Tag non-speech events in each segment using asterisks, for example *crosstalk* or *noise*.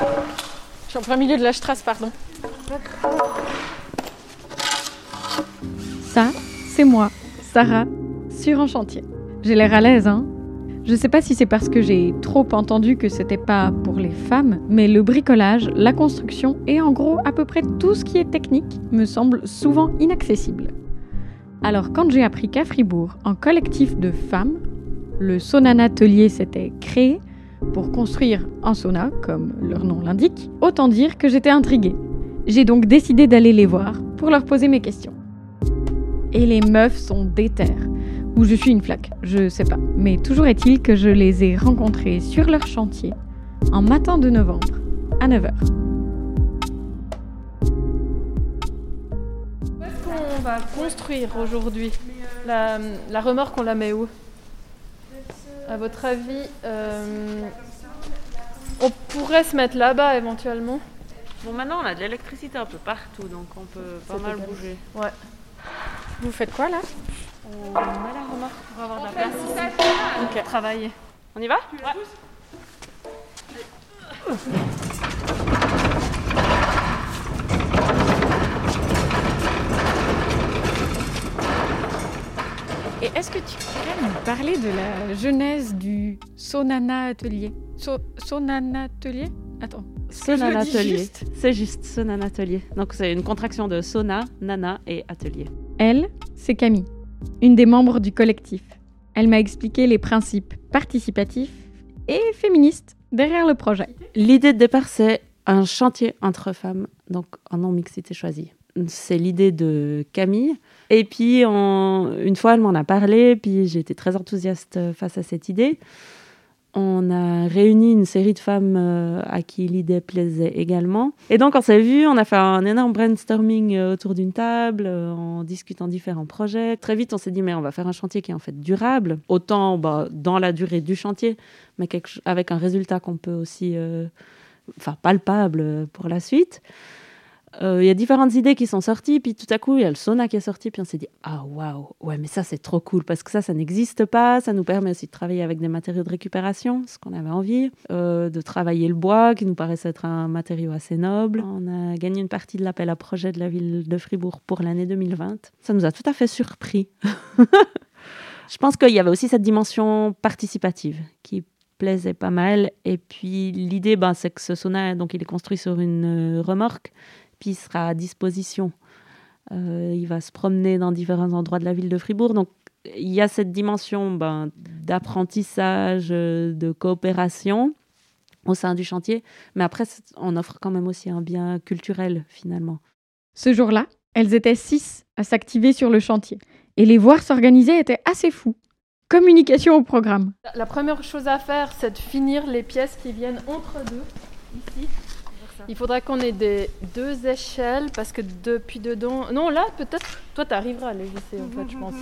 Je suis en plein milieu de la strasse, pardon. Ça, c'est moi, Sarah, sur un chantier. J'ai l'air à l'aise, hein Je sais pas si c'est parce que j'ai trop entendu que c'était pas pour les femmes, mais le bricolage, la construction et en gros à peu près tout ce qui est technique me semble souvent inaccessible. Alors quand j'ai appris qu'à Fribourg, un collectif de femmes, le Sonana Atelier s'était créé pour construire un sauna, comme leur nom l'indique, autant dire que j'étais intriguée. J'ai donc décidé d'aller les voir pour leur poser mes questions. Et les meufs sont déterres. Ou je suis une flaque, je sais pas. Mais toujours est-il que je les ai rencontrées sur leur chantier, un matin de novembre, à 9h. Où est-ce qu'on va construire aujourd'hui? La, la remorque, on la met où? À votre avis, euh, on pourrait se mettre là-bas éventuellement Bon, maintenant on a de l'électricité un peu partout, donc on peut pas mal bouger. Ouais. Vous faites quoi là? On met la remorque pour avoir de la place ici. Ok. Travailler. On y va? Ouais. *laughs* est-ce que tu pourrais nous parler de la genèse du Sonana Atelier So- Sonana Atelier Attends. est-ce que je Sonan le dis Atelier. C'est juste Sonan Atelier. Donc c'est une contraction de Sona, Nana et Atelier. Elle, c'est Camille, une des membres du collectif. Elle m'a expliqué les principes participatifs et féministes derrière le projet. L'idée de départ, c'est un chantier entre femmes, donc en non-mixité choisie. C'est l'idée de Camille. Et puis, une fois, elle m'en a parlé, puis été très enthousiaste face à cette idée. On a réuni une série de femmes euh, à qui l'idée plaisait également. Et donc, on s'est vu, on a fait un énorme brainstorming euh, autour d'une table, euh, en discutant différents projets. Très vite, on s'est dit, mais on va faire un chantier qui est en fait durable, autant bah, dans la durée du chantier, mais avec un résultat qu'on peut aussi, euh, enfin palpable euh, pour la suite. Euh, Il y a différentes idées qui sont sorties, puis tout à coup, il y a le sauna qui est sorti, puis on s'est dit Ah, waouh, ouais, mais ça, c'est trop cool, parce que ça, ça n'existe pas. Ça nous permet aussi de travailler avec des matériaux de récupération, ce qu'on avait envie, euh, de travailler le bois, qui nous paraissait être un matériau assez noble. On a gagné une partie de l'appel à projet de la ville de Fribourg pour l'année 2020. Ça nous a tout à fait surpris. *laughs* Je pense qu'il y avait aussi cette dimension participative qui plaisait pas mal. Et puis l'idée, ben, c'est que ce sauna, donc, il est construit sur une euh, remorque, puis il sera à disposition. Euh, il va se promener dans différents endroits de la ville de Fribourg. Donc il y a cette dimension ben, d'apprentissage, de coopération au sein du chantier. Mais après, on offre quand même aussi un bien culturel finalement. Ce jour-là, elles étaient six à s'activer sur le chantier. Et les voir s'organiser était assez fou. Communication au programme. La première chose à faire, c'est de finir les pièces qui viennent entre deux, ici. Il faudra qu'on ait des deux échelles parce que depuis dedans. Non, là, peut-être. Toi, tu arriveras à les visser, en fait, je pense.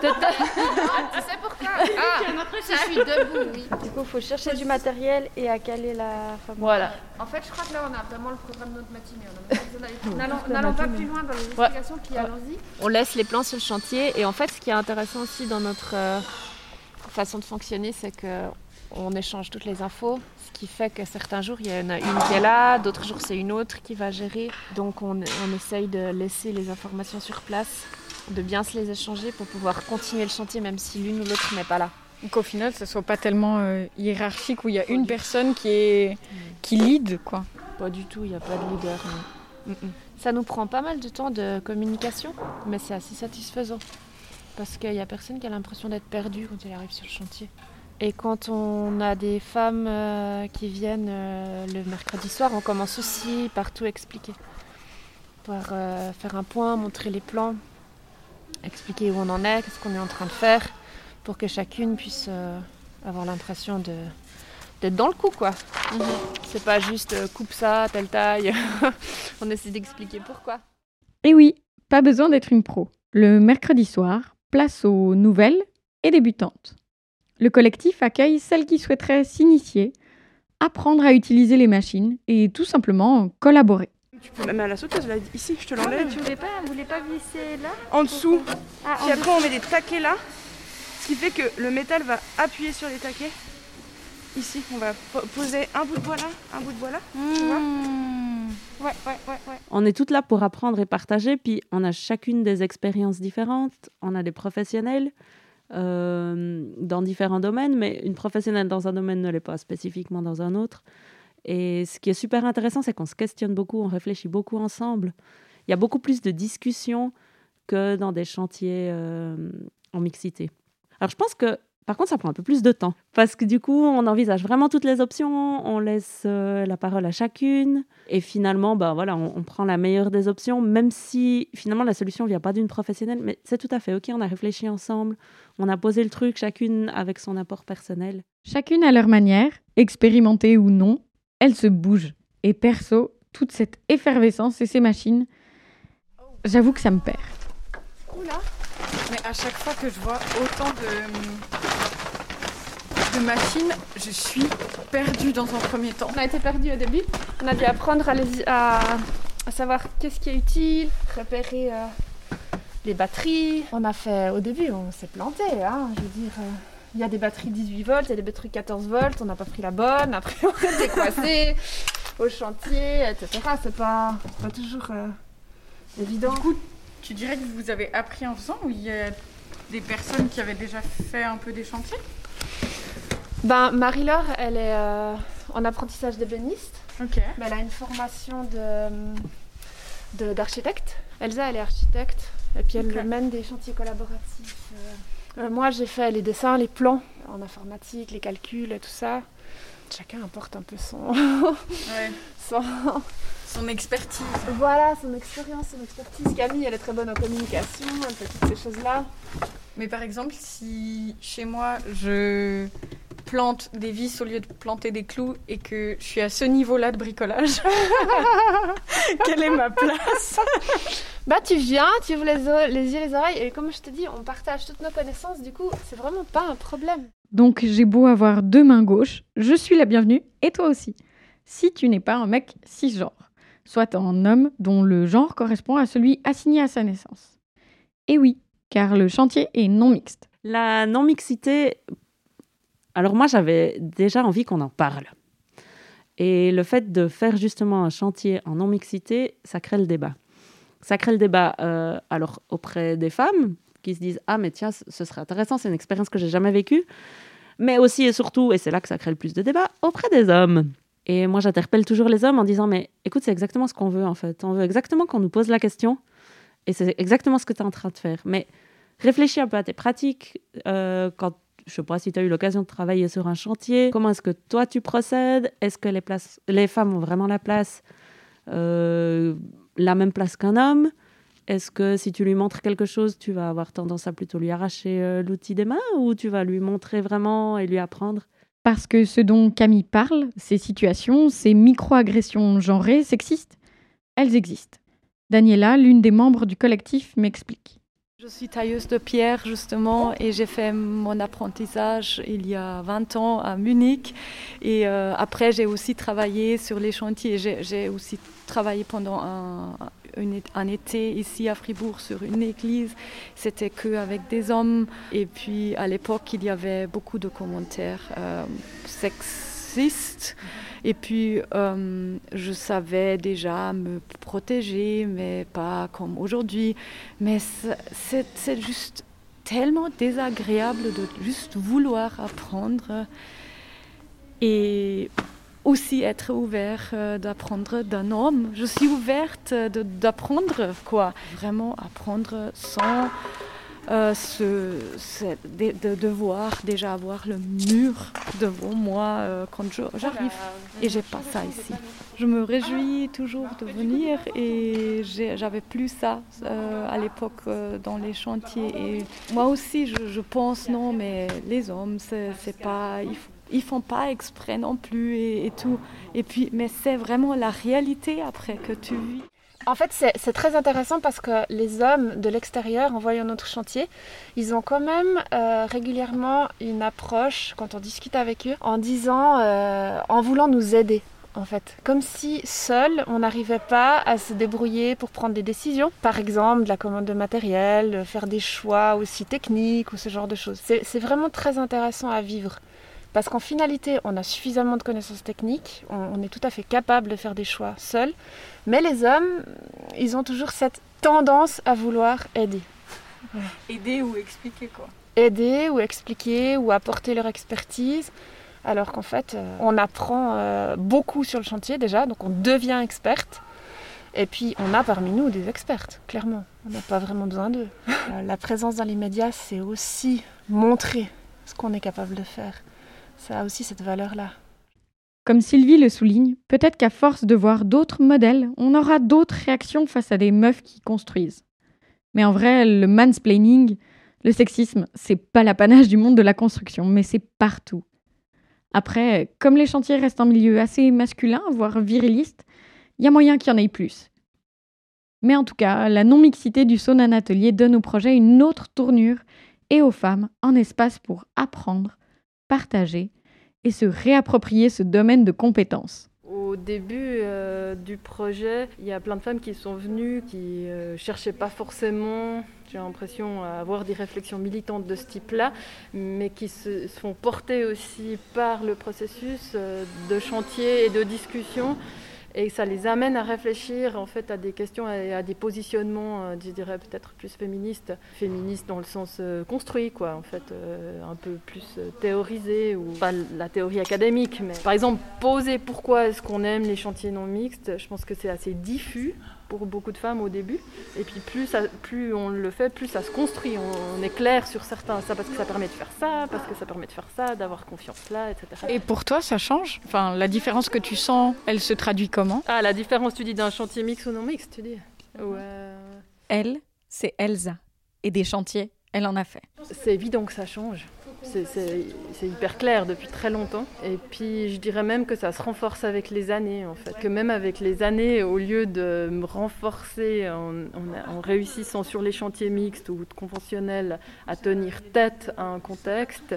Peut-être- Tu sais pourquoi? Ah, je suis debout, oui. Du coup, il faut chercher du matériel et à caler la femme. Voilà. En fait, je crois que là, on a vraiment le programme de notre matinée. *laughs* N'allons pas plus loin dans les explications, puis allons-y. On laisse les plans sur le chantier et en fait ce qui est intéressant aussi dans notre euh, façon de fonctionner c'est que on échange toutes les infos, qui fait que certains jours il y en a une qui est là, d'autres jours c'est une autre qui va gérer. Donc on, on essaye de laisser les informations sur place, de bien se les échanger pour pouvoir continuer le chantier même si l'une ou l'autre n'est pas là. Qu'au final, ce soit pas tellement euh, hiérarchique où il y a une personne qui est qui lead, quoi. Pas du tout, il n'y a pas de leader. Mm, mm. Ça nous prend pas mal de temps de communication, mais c'est assez satisfaisant. Parce qu'il n'y a personne qui a l'impression d'être perdu quand il arrive sur le chantier. Et quand on a des femmes euh, qui viennent euh, le mercredi soir, on commence aussi par tout expliquer. Par euh, faire un point, montrer les plans, expliquer où on en est, qu'est-ce qu'on est en train de faire, pour que chacune puisse euh, avoir l'impression de d'être dans le coup, quoi. C'est pas juste euh, coupe ça, telle taille. *laughs* On essaie d'expliquer pourquoi. Et oui, pas besoin d'être une pro. Le mercredi soir, place aux nouvelles et débutantes. Le collectif accueille celles qui souhaiteraient s'initier, apprendre à utiliser les machines et tout simplement collaborer. Tu peux la mettre à la sauteuse, là, ici, je te l'enlève. Tu voulais pas, vous voulez pas visser là En dessous. Ah, Puis après, on met des taquets là. Ce qui fait que le métal va appuyer sur les taquets. ici, on va poser un bout de bois là, un bout de bois là. Tu vois Mmh. Ouais, ouais, ouais, ouais. On est toutes là pour apprendre et partager, puis on a chacune des expériences différentes, on a des professionnels euh, dans différents domaines, mais une professionnelle dans un domaine ne l'est pas spécifiquement dans un autre. Et ce qui est super intéressant, c'est qu'on se questionne beaucoup, on réfléchit beaucoup ensemble. Il y a beaucoup plus de discussions que dans des chantiers euh, en mixité. Alors je pense que par contre, ça prend un peu plus de temps parce que du coup, on envisage vraiment toutes les options, on laisse euh, la parole à chacune et finalement, bah voilà, on, on prend la meilleure des options, même si finalement la solution vient pas d'une professionnelle, mais c'est tout à fait ok. On a réfléchi ensemble, on a posé le truc, chacune avec son apport personnel. Chacune à leur manière, expérimentée ou non, elles se bougent. Et perso, toute cette effervescence et ces machines, j'avoue que ça me perd. Oula. Mais à chaque fois que je vois autant de, de machines, je suis perdue dans un premier temps. On a été perdus au début. On a dû apprendre à, les- à, à savoir qu'est-ce qui est utile, repérer euh, les batteries. On a fait, au début, on s'est planté. Hein, je veux dire, euh, il y a des batteries 18 volts, il y a des batteries 14 volts. On n'a pas pris la bonne. Après, on a décoincé au chantier, etc. C'est pas, c'est pas toujours euh, évident. Du coup, tu dirais que vous avez appris en faisant ou il y a des personnes qui avaient déjà fait un peu des chantiers? Ben, Marie-Laure, elle est euh, en apprentissage d'ébéniste. Mais elle a une formation de, de- d'architecte. Elsa, elle est architecte. Et puis elle mène des chantiers collaboratifs. euh. Euh, moi, j'ai fait les dessins, les plans en informatique, les calculs et tout ça. Chacun apporte un peu son, *laughs* Ouais. son... Son expertise. Voilà, son expérience, son expertise. Camille, elle est très bonne en communication, elle fait toutes ces choses-là. Mais par exemple, si chez moi je plante des vis au lieu de planter des clous et que je suis à ce niveau-là de bricolage, *laughs* quelle est ma place? Bah, tu viens, tu ouvres les, les yeux, les oreilles, et comme je te dis, on partage toutes nos connaissances, du coup, c'est vraiment pas un problème. Donc j'ai beau avoir deux mains gauches, je suis la bienvenue, et toi aussi. Si tu n'es pas un mec cisgenre, soit un homme dont le genre correspond à celui assigné à sa naissance. Et oui, car le chantier est non mixte. La non-mixité, alors moi j'avais déjà envie qu'on en parle. Et le fait de faire justement un chantier en non-mixité, ça crée le débat. Ça crée le débat euh, alors auprès des femmes qui se disent Ah, mais tiens, ce serait intéressant, c'est une expérience que j'ai jamais vécue. Mais aussi et surtout, et c'est là que ça crée le plus de débat, auprès des hommes. Et moi j'interpelle toujours les hommes en disant Mais écoute, c'est exactement ce qu'on veut en fait. On veut exactement qu'on nous pose la question. Et c'est exactement ce que tu es en train de faire. Mais réfléchis un peu à tes pratiques. euh, quand, je sais pas si tu as eu l'occasion de travailler sur un chantier, comment est-ce que toi tu procèdes? Est-ce que les, places, les femmes ont vraiment la place, euh, la même place qu'un homme? Est-ce que si tu lui montres quelque chose, tu vas avoir tendance à plutôt lui arracher euh, l'outil des mains ou tu vas lui montrer vraiment et lui apprendre? Parce que ce dont Camille parle, ces situations, ces micro-agressions genrées, sexistes, elles existent. Daniela, l'une des membres du collectif, m'explique. Je suis tailleuse de pierre justement et j'ai fait mon apprentissage il y a 20 ans à Munich et euh, après j'ai aussi travaillé sur les chantiers. J'ai aussi travaillé pendant un été ici à Fribourg sur une église. C'était que avec des hommes et puis à l'époque il y avait beaucoup de commentaires euh, sexistes. Et puis, euh, je savais déjà me protéger, mais pas comme aujourd'hui. Mais c'est- juste tellement désagréable de juste vouloir apprendre et aussi être ouvert euh, d'apprendre d'un homme. Je suis ouverte d'apprendre, quoi. Vraiment apprendre sans euh, se, se- de, de devoir déjà avoir le mur devant moi euh, quand j'arrive. Et j'ai pas ça ici. Je me réjouis toujours de venir et j'avais plus ça euh, à l'époque euh, dans les chantiers. Et moi aussi, je, je pense non, mais les hommes, c'est pas, ils, f- ils font pas exprès non plus et, et tout. Et puis, mais c'est vraiment la réalité après que tu vis. En fait, c'est très intéressant parce que les hommes de l'extérieur, en voyant notre chantier, ils ont quand même euh, régulièrement une approche quand on discute avec eux en disant, euh, en voulant nous aider. En fait, comme si seul on n'arrivait pas à se débrouiller pour prendre des décisions, par exemple de la commande de matériel, faire des choix aussi techniques ou ce genre de choses. C'est vraiment très intéressant à vivre Parce qu'en finalité, on a suffisamment de connaissances techniques, on, est tout à fait capable de faire des choix seuls, mais les hommes, ils ont toujours cette tendance à vouloir aider. Aider ou expliquer quoi Aider ou expliquer ou apporter leur expertise. Alors qu'en fait, euh, on apprend euh, beaucoup sur le chantier déjà, donc on devient experte. Et puis, on a parmi nous des expertes, clairement. On n'a pas vraiment besoin d'eux. Euh, la présence dans les médias, c'est aussi montrer ce qu'on est capable de faire. Ça a aussi cette valeur-là. Comme Sylvie le souligne, peut-être qu'à force de voir d'autres modèles, on aura d'autres réactions face à des meufs qui construisent. Mais en vrai, le mansplaining, le sexisme, c'est pas l'apanage du monde de la construction, mais c'est partout. Après, comme les chantiers restent un milieu assez masculin, voire viriliste, il y a moyen qu'il y en ait plus. Mais en tout cas, la non-mixité du Sonan Atelier donne au projet une autre tournure et aux femmes un espace pour apprendre, partager et se réapproprier ce domaine de compétences. Au début euh, du projet, il y a plein de femmes qui sont venues, qui euh, cherchaient pas forcément, j'ai l'impression, à avoir des réflexions militantes de ce type-là, mais qui se sont portées aussi par le processus euh, de chantier et de discussion et ça les amène à réfléchir en fait à des questions et à des positionnements, euh, je dirais peut-être plus féministes, féministes dans le sens euh, construit quoi, en fait, euh, un peu plus théorisé ou pas la théorie académique, mais par exemple poser pourquoi est-ce qu'on aime les chantiers non mixtes, je pense que c'est assez diffus pour beaucoup de femmes au début. Et puis plus, ça, plus on le fait, plus ça se construit. On, est clair sur certains, ça parce que ça permet de faire ça, parce que ça permet de faire ça, d'avoir confiance là, etc. Et pour toi, ça change? Enfin, la différence que tu sens, elle se traduit comment? Ah, la différence, tu dis d'un chantier mix ou non mix, tu dis Ouais. Elle, c'est Elsa. Et des chantiers, elle en a fait. C'est évident que ça change. C'est hyper clair depuis très longtemps. Et puis je dirais même que ça se renforce avec les années en fait. Que même avec les années, au lieu de me renforcer en, réussissant sur les chantiers mixtes ou conventionnels à tenir tête à un contexte,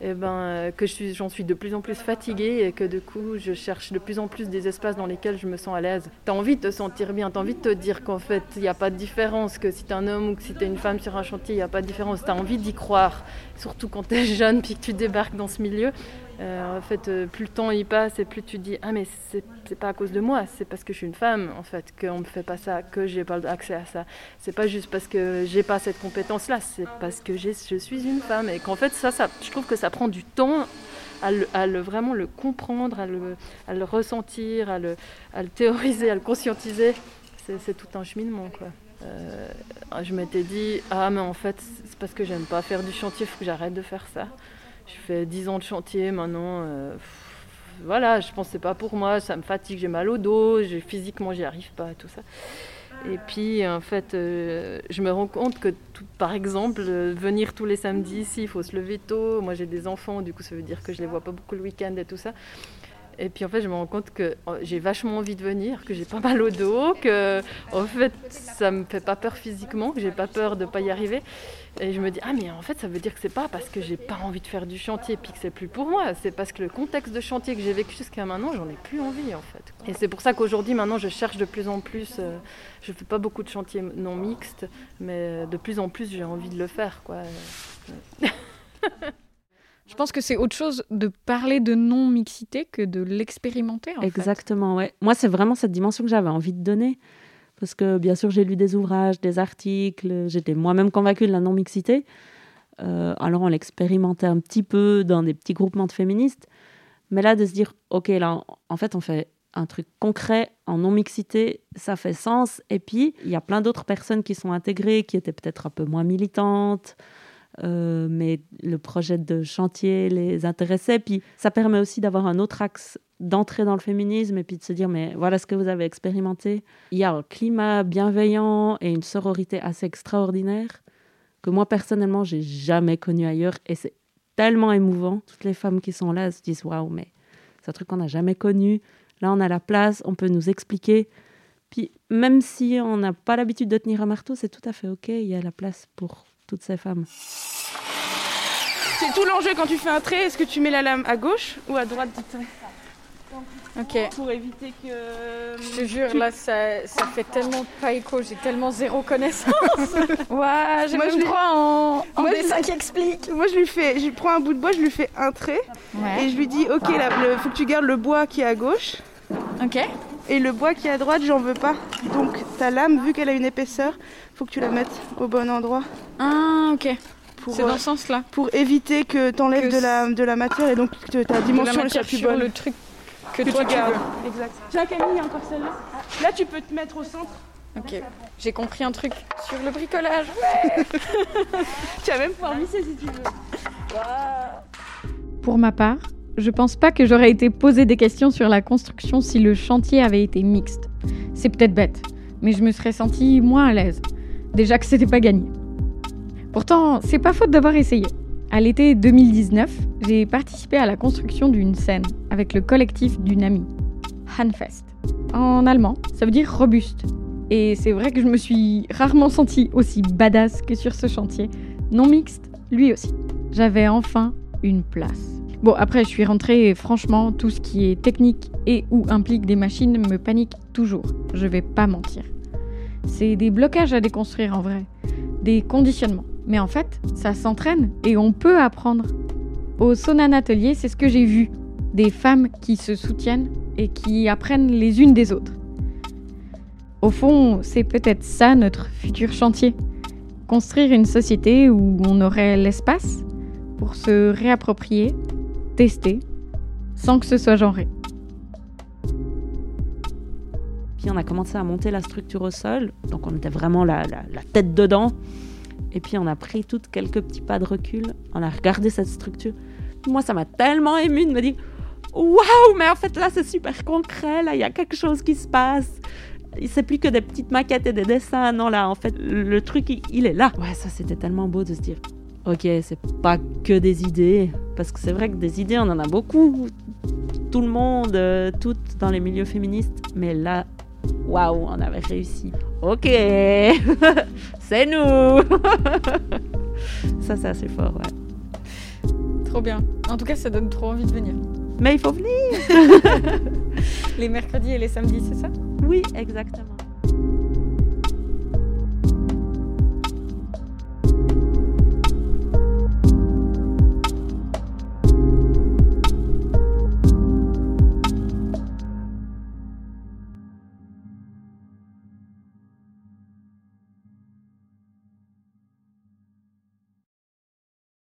eh ben, que j'en suis, de plus en plus fatiguée et que du coup je cherche de plus en plus des espaces dans lesquels je me sens à l'aise. Tu as envie de te sentir bien, tu as envie de te dire qu'en fait il n'y a pas de différence, que si tu es un homme ou que si tu es une femme sur un chantier, il n'y a pas de différence. Tu as envie d'y croire, surtout quand tu es jeune puis que tu débarques dans ce milieu. Euh, en fait, euh, plus le temps y passe et plus tu dis ah mais c'est pas à cause de moi, c'est parce que je suis une femme en fait qu'on me fait pas ça, que j'ai pas accès à ça. C'est pas juste parce que j'ai pas cette compétence là, c'est parce que je suis une femme et qu'en fait ça, ça, je trouve que ça prend du temps à, le, vraiment le comprendre, à le, ressentir, à le, théoriser, à le conscientiser. C'est tout un cheminement quoi. Euh, je m'étais dit ah mais en fait c'est parce que j'aime pas faire du chantier, il faut que j'arrête de faire ça. Je fais 10 ans de chantier maintenant. Euh, voilà, je c'est pas pour moi, ça me fatigue, j'ai mal au dos, physiquement j'y arrive pas, tout ça. Et puis en fait, euh, je me rends compte que, par exemple, venir tous les samedis ici, il faut se lever tôt. Moi j'ai des enfants, du coup ça veut dire que je les vois pas beaucoup le week-end et tout ça. Et puis en fait, je me rends compte que oh, j'ai vachement envie de venir, que j'ai pas mal au dos, que en fait, ça me fait pas peur physiquement, que j'ai pas peur de pas y arriver. Et je me dis ah mais en fait, ça veut dire que c'est pas parce que j'ai pas envie de faire du chantier puis que c'est plus pour moi, c'est parce que le contexte de chantier que j'ai vécu jusqu'à maintenant, j'en ai plus envie en fait. Et c'est pour ça qu'aujourd'hui, maintenant, je cherche de plus en plus. Euh, je fais pas beaucoup de chantiers non mixtes, mais de plus en plus, j'ai envie de le faire quoi. *laughs* Je pense que c'est autre chose de parler de non-mixité que de l'expérimenter. Exactement, ouais. Moi, c'est vraiment cette dimension que j'avais envie de donner. Parce que bien sûr, j'ai lu des ouvrages, des articles, j'étais moi-même convaincue de la non-mixité. Euh, alors, on l'expérimentait un petit peu dans des petits groupements de féministes. Mais là, de se dire, OK, là, en fait, on fait un truc concret en non-mixité, ça fait sens. Et puis, il y a plein d'autres personnes qui sont intégrées, qui étaient peut-être un peu moins militantes, euh, mais le projet de chantier les intéressait. Puis ça permet aussi d'avoir un autre axe d'entrer dans le féminisme et puis de se dire mais voilà ce que vous avez expérimenté. Il y a un climat bienveillant et une sororité assez extraordinaire que moi personnellement j'ai jamais connu ailleurs et c'est tellement émouvant. Toutes les femmes qui sont là se disent waouh mais c'est un truc qu'on n'a jamais connu. Là on a la place, on peut nous expliquer. Puis même si on n'a pas l'habitude de tenir un marteau, c'est tout à fait ok. Il y a la place pour toutes ces femmes. C'est tout l'enjeu quand tu fais un trait. Est-ce que tu mets la lame à gauche ou à droite du trait Ok. Pour éviter que. Je te jure, là, ça, ça fait tellement pas écho, j'ai tellement zéro connaissance. *laughs* Ouah, j'ai Moi, je même droit en, en Moi, je dessin qui explique. Moi, je lui fais, je lui prends un bout de bois, je lui fais un trait et je lui dis, ok, là, le, faut que tu gardes le bois qui est à gauche Ok. Et le bois qui est à droite, j'en veux pas. Donc ta lame, vu qu'elle a une épaisseur, faut que tu la mettes au bon endroit Ah, ok. pour, C'est euh, dans ce sens-là. pour éviter que t'enlèves de la, de la matière et donc que ta dimension soit plus bonne. le truc que, que toi tu gardes. veux. Exact. Tiens Camille, il y a encore celle-là. Là, tu peux te mettre au centre. Ok. J'ai compris un truc sur le bricolage. *laughs* Tu vas même pouvoir visser si tu veux. Pour ma part, je pense pas que j'aurais été posé des questions sur la construction si le chantier avait été mixte. C'est peut-être bête, mais je me serais sentie moins à l'aise. Déjà que c'était pas gagné. Pourtant, c'est pas faute d'avoir essayé. À l'été 2019, j'ai participé à la construction d'une scène avec le collectif d'une amie, Hanfest. En allemand, ça veut dire robuste. Et c'est vrai que je me suis rarement sentie aussi badass que sur ce chantier, non mixte, lui aussi. J'avais enfin une place. Bon, après, je suis rentrée et franchement, tout ce qui est technique et ou implique des machines me panique toujours. Je vais pas mentir. C'est des blocages à déconstruire en vrai, des conditionnements. Mais en fait, ça s'entraîne et on peut apprendre. Au Sonan Atelier, c'est ce que j'ai vu. Des femmes qui se soutiennent et qui apprennent les unes des autres. Au fond, c'est peut-être ça notre futur chantier. Construire une société où on aurait l'espace pour se réapproprier, tester, sans que ce soit genré. Puis on a commencé à monter la structure au sol, donc on était vraiment la, la- la tête dedans. Et puis on a pris toutes quelques petits pas de recul, on a regardé cette structure. Moi, ça m'a tellement ému de me dire Waouh, mais en fait là, c'est super concret, là, il y a quelque chose qui se passe. C'est plus que des petites maquettes et des dessins, non, là, en fait, le truc, il, il est là. Ouais, ça, c'était tellement beau de se dire Ok, c'est pas que des idées, parce que c'est vrai que des idées, on en a beaucoup, tout le monde, euh, toutes dans les milieux féministes, mais là, Waouh, on avait réussi. Ok, *laughs* c'est nous. *laughs* ça, c'est assez fort, ouais. Trop bien. En tout cas, ça donne trop envie de venir. Mais il faut venir. *laughs* Les mercredis et les samedis, c'est ça? Oui, exactement.